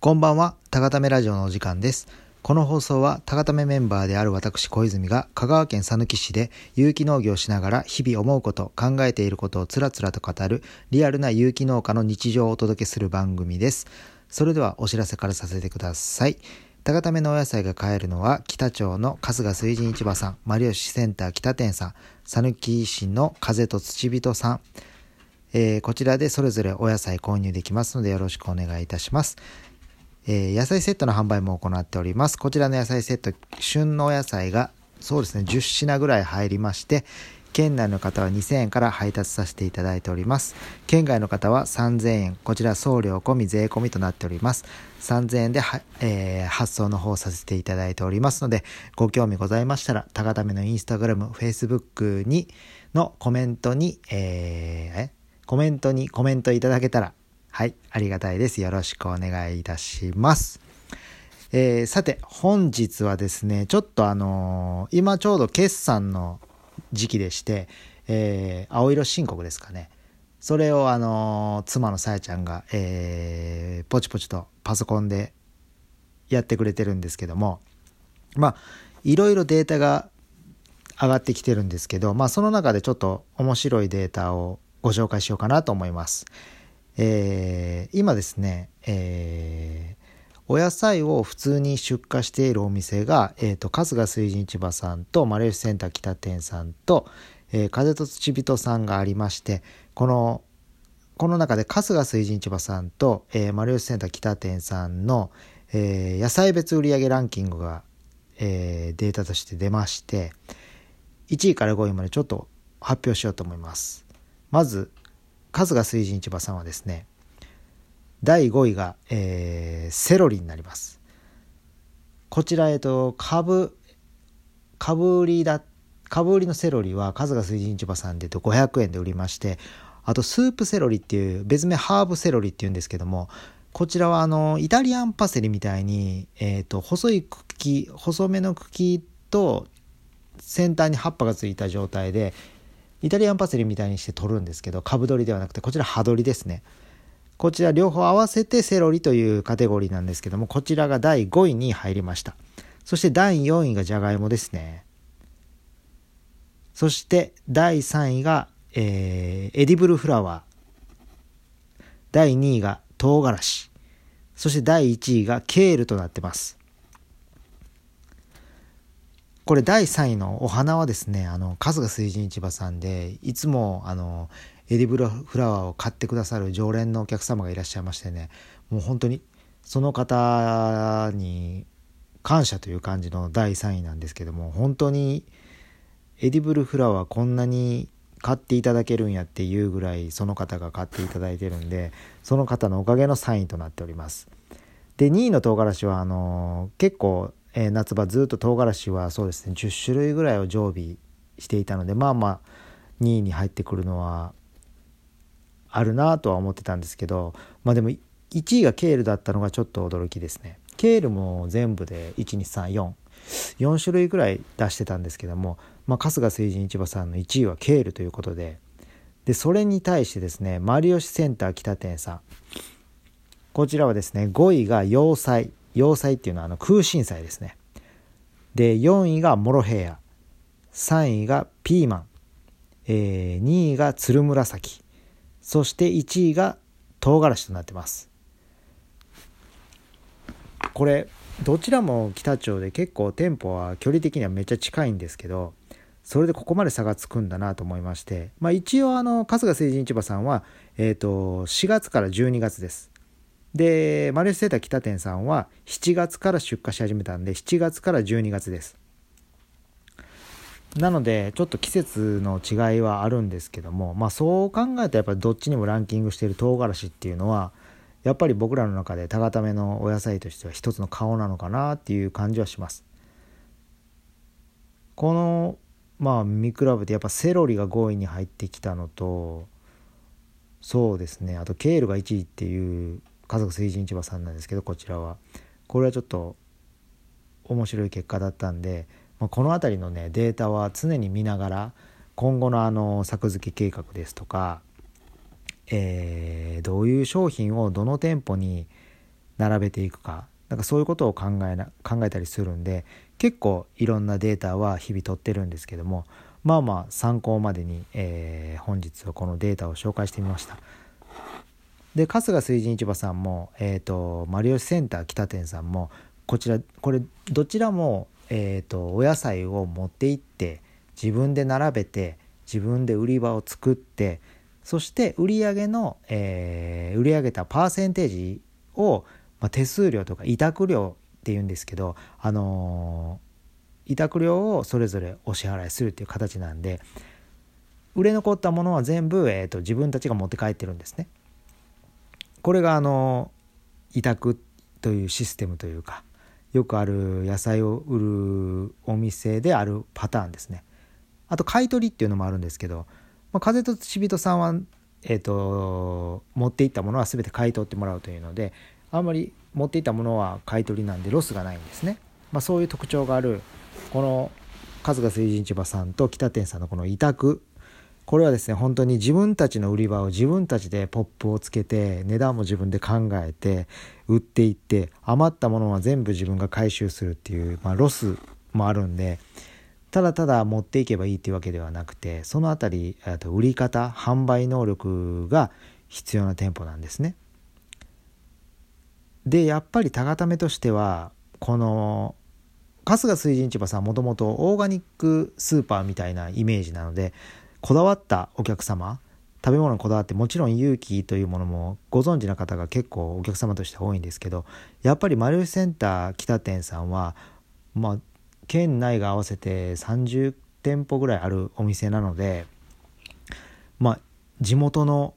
こんばんは、たがためラジオのお時間です。この放送は、たがためメンバーである私小泉が、香川県佐貫市で有機農業をしながら日々思うこと、考えていることをつらつらと語る、リアルな有機農家の日常をお届けする番組です。それではお知らせからさせてください。たがためのお野菜が買えるのは、北町の春日水神市場さん、丸吉センター北店さん、佐貫市の風と土人さん、えー、こちらでそれぞれお野菜購入できますのでよろしくお願いいたします。えー、野菜セットの販売も行っております。こちらの野菜セット、旬のお野菜がそうですね、10品ぐらい入りまして、県内の方は2000円から配達させていただいております。県外の方は3000円、こちら送料込み税込みとなっております。3000円でえー、発送の方させていただいておりますので、ご興味ございましたら、高ためのインスタグラム、フェイスブックに、のコメントに、えー、コメントにコメントいただけたらはい、ありがたいです。よろしくお願いいたします。えー、さて、本日はですね、ちょっとあのー、今ちょうど決算の時期でして、えー、青色申告ですかね。それをあの妻のさやちゃんが、えーポチポチとパソコンでやってくれてるんですけども、まあ、いろいろデータが上がってきてるんですけど、まあ、その中でちょっと面白いデータをご紹介しようかなと思います。えー、今ですね、えー、お野菜を普通に出荷しているお店が、えーと、春日水神市場さんとマレーシセンター北店さんと、えー、風と土人さんがありましてこのこの中で春日水神市場さんと、えー、マレーシセンター北店さんの、えー、野菜別売上ランキングが、えー、データとして出まして1位から5位までちょっと発表しようと思います。まず春日水神市場さんはですね第5位が、えー、セロリになります。こちらえっと株株売りだ株売りのセロリは春日水神市場さんでと500円で売りましてあとスープセロリっていう別名ハーブセロリっていうんですけどもこちらはあのイタリアンパセリみたいに、えーと、細い茎細めの茎と先端に葉っぱがついた状態でイタリアンパセリみたいにして取るんですけど株取りではなくてこちら葉取りですね。こちら両方合わせてセロリというカテゴリーなんですけどもこちらが第5位に入りました。そして第4位がじゃがいもですね。そして第3位が、えー、エディブルフラワー。第2位が唐辛子。そして第1位がケールとなってます。これ第3位のお花はですねあの春日水神市場さんでいつもあのエディブルフラワーを買ってくださる常連のお客様がいらっしゃいましてねもう本当にその方に感謝という感じの第3位なんですけども本当にエディブルフラワーこんなに買っていただけるんやっていうぐらいその方が買っていただいてるんでその方のおかげの3位となっております。で2位の唐辛子はあの結構えー、夏場ずっと唐辛子はそうですね10種類ぐらいを常備していたのでまあまあ2位に入ってくるのはあるなとは思ってたんですけどまあでも1位がケールだったのがちょっと驚きですね。ケールも全部で1234 4種類ぐらい出してたんですけども、まあ、春日水神市場さんの1位はケールということででそれに対してですねマリオシセンター北店さん。こちらはですね5位が要塞要塞っていうのはあの空心菜ですね。で、4位がモロヘイヤ。3位がピーマン。えー、2位がつるむらさき。そして1位が唐辛子となってます。これ、どちらも北町で結構店舗は距離的にはめっちゃ近いんですけど、それでここまで差がつくんだなと思いまして、まあ、一応あの春日成人市場さんは、えー、と4月から12月ですでマルセーター北店さんは7月から出荷し始めたんで7月から12月です。なのでちょっと季節の違いはあるんですけどもまあそう考えたらやっぱりどっちにもランキングしている唐辛子っていうのはやっぱり僕らの中で高ためのお野菜としては一つの顔なのかなっていう感じはします。このまあ見比べてやっぱセロリが5位に入ってきたのとそうですね。あとケールが1位っていう家族水神市場さんなんですけどこちらはこれはちょっと面白い結果だったんで、まあ、この辺りのねデータは常に見ながら今後のあの作付け計画ですとか、えー、どういう商品をどの店舗に並べていくかなんかそういうことを考えな考えたりするんで結構いろんなデータは日々取ってるんですけどもまあまあ参考までに、えー、本日はこのデータを紹介してみました。で春日水神市場さんも、えーと、マリオセンター北店さんもこちらこれどちらも、えーと、お野菜を持って行って自分で並べて自分で売り場を作ってそして売り上げの、えー、売上たパーセンテージを、まあ、手数料とか委託料っていうんですけど、あのー、委託料をそれぞれお支払いするっていう形なんで売れ残ったものは全部、えーと自分たちが持って帰ってるんですね。これがあの委託というシステムというかよくある野菜を売るお店であるパターンですね。あと買い取りっていうのもあるんですけど、まあ、風とちびとさんは、えーと、持っていったものは全て買い取ってもらうというのであんまり持っていったものは買い取りなんでロスがないんですね、まあ、そういう特徴があるこの春日水神千葉さんと北店さんのこの委託これはですね本当に自分たちの売り場を自分たちでポップをつけて値段も自分で考えて売っていって余ったものは全部自分が回収するっていう、まあ、ロスもあるんでただただ持っていけばいいっていうわけではなくてその辺りと売り方販売能力が必要な店舗なんですね。でやっぱり高ためとしてはこの春日水神市場さんもともとオーガニックスーパーみたいなイメージなのでこだわったお客様食べ物にこだわってもちろん勇気というものもご存知な方が結構お客様として多いんですけどやっぱりマルセンター北店さんはまあ県内が合わせて30店舗ぐらいあるお店なのでまあ地元の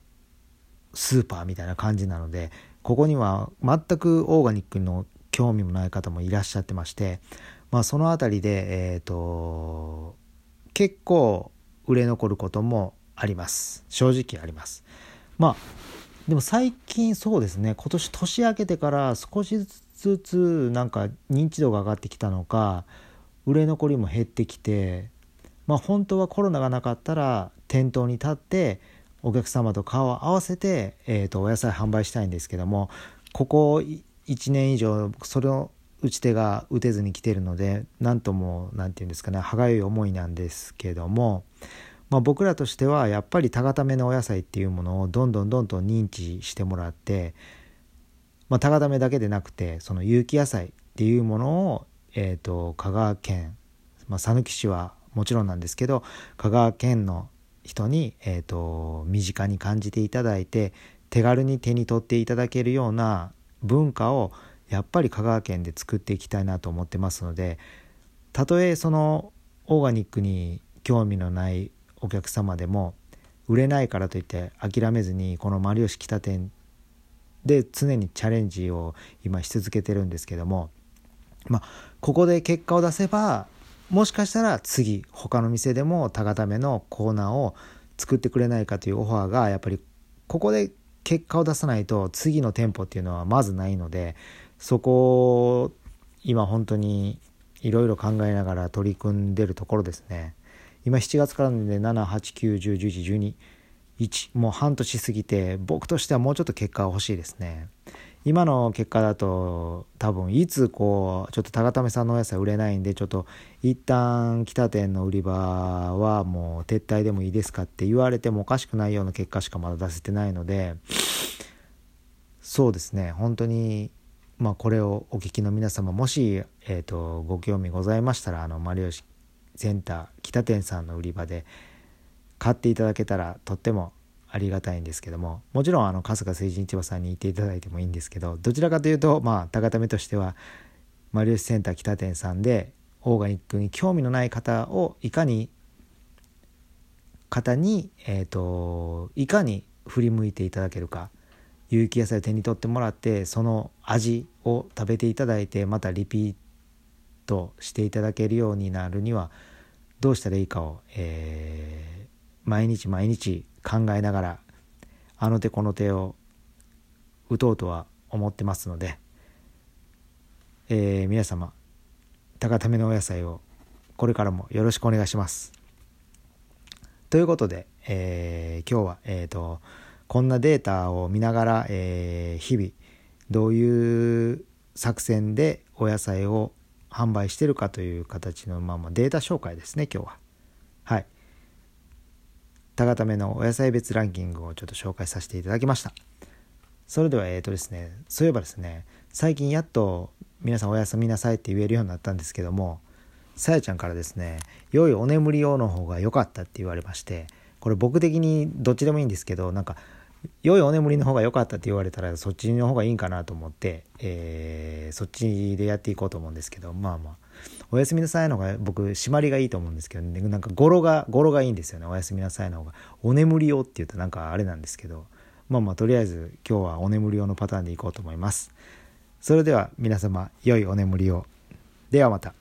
スーパーみたいな感じなのでここには全くオーガニックの興味もない方もいらっしゃってましてまあその辺りでえっ、ー、と結構売れ残ることもあります。正直あります。まあでも最近そうですね。今年年明けてから少しずつなんか認知度が上がってきたのか売れ残りも減ってきてまあ本当はコロナがなかったら店頭に立ってお客様と顔を合わせて、えー、とお野菜販売したいんですけどもここ1年以上それを打ち手が打てずに来てるので何とも何て言うんですかね歯がゆい思いなんですけども、まあ、僕らとしてはやっぱり高ためのお野菜っていうものをどんどんどんどん認知してもらって、まあ、高ためだけでなくてその有機野菜っていうものを、えーと、香川県讃岐、市はもちろんなんですけど香川県の人に、えーと身近に感じていただいて手軽に手に取っていただけるような文化をやっぱり香川県で作っていきたいなと思ってますのでたとえそのオーガニックに興味のないお客様でも売れないからといって諦めずにこの丸吉北店で常にチャレンジを今し続けてるんですけどもまあここで結果を出せばもしかしたら次他の店でも高ためのコーナーを作ってくれないかというオファーがやっぱりここで結果を出さないと次の店舗っていうのはまずないのでそこを今本当にいろいろ考えながら取り組んでるところですね。今7月からで789101112もう半年過ぎて僕としてはもうちょっと結果が欲しいですね。今の結果だと多分いつこうちょっと高為さんのお野菜売れないんでちょっと一旦北店の売り場はもう撤退でもいいですかって言われてもおかしくないような結果しかまだ出せてないのでそうですね。本当にまあ、これをお聞きの皆様もし、えーと、ご興味ございましたらあのマリオシセンター北店さんの売り場で買っていただけたらとってもありがたいんですけどももちろんあの春日成人市場さんに行っていただいてもいいんですけどどちらかというとまあ高ためとしてはマリオシセンター北店さんでオーガニックに興味のない方をいかに方に、えーといかに振り向いていただけるか有機野菜を手に取ってもらってその味を食べていただいてまたリピートしていただけるようになるにはどうしたらいいかを、えー、毎日毎日考えながらあの手この手を打とうとは思ってますので、えー、皆様高ためのお野菜をこれからもよろしくお願いします。ということで、えー、今日はえ、ー、とこんなデータを見ながら、えー、日々どういう作戦でお野菜を販売してるかという形のままデータ紹介ですね今日は。はい。高ためのお野菜別ランキングをちょっと紹介させていただきました。それではえっ、ー、とですねそういえばですね最近やっと皆さんおやすみなさいって言えるようになったんですけどもさやちゃんからですね良いお眠り用の方が良かったって言われましてこれ僕的にどっちでもいいんですけどなんか良いお眠りの方が良かったって言われたらそっちの方がいいんかなと思って、えー、そっちでやっていこうと思うんですけどまあまあ。おやすみなさいの方が僕締まりがいいと思うんですけどねなんか語呂が語呂がいいんですよね。おやすみなさいの方が。お眠り用って言うとなんかあれなんですけど。まあまあとりあえず今日はお眠り用のパターンでいこうと思います。それでは皆様良いお眠りを。ではまた。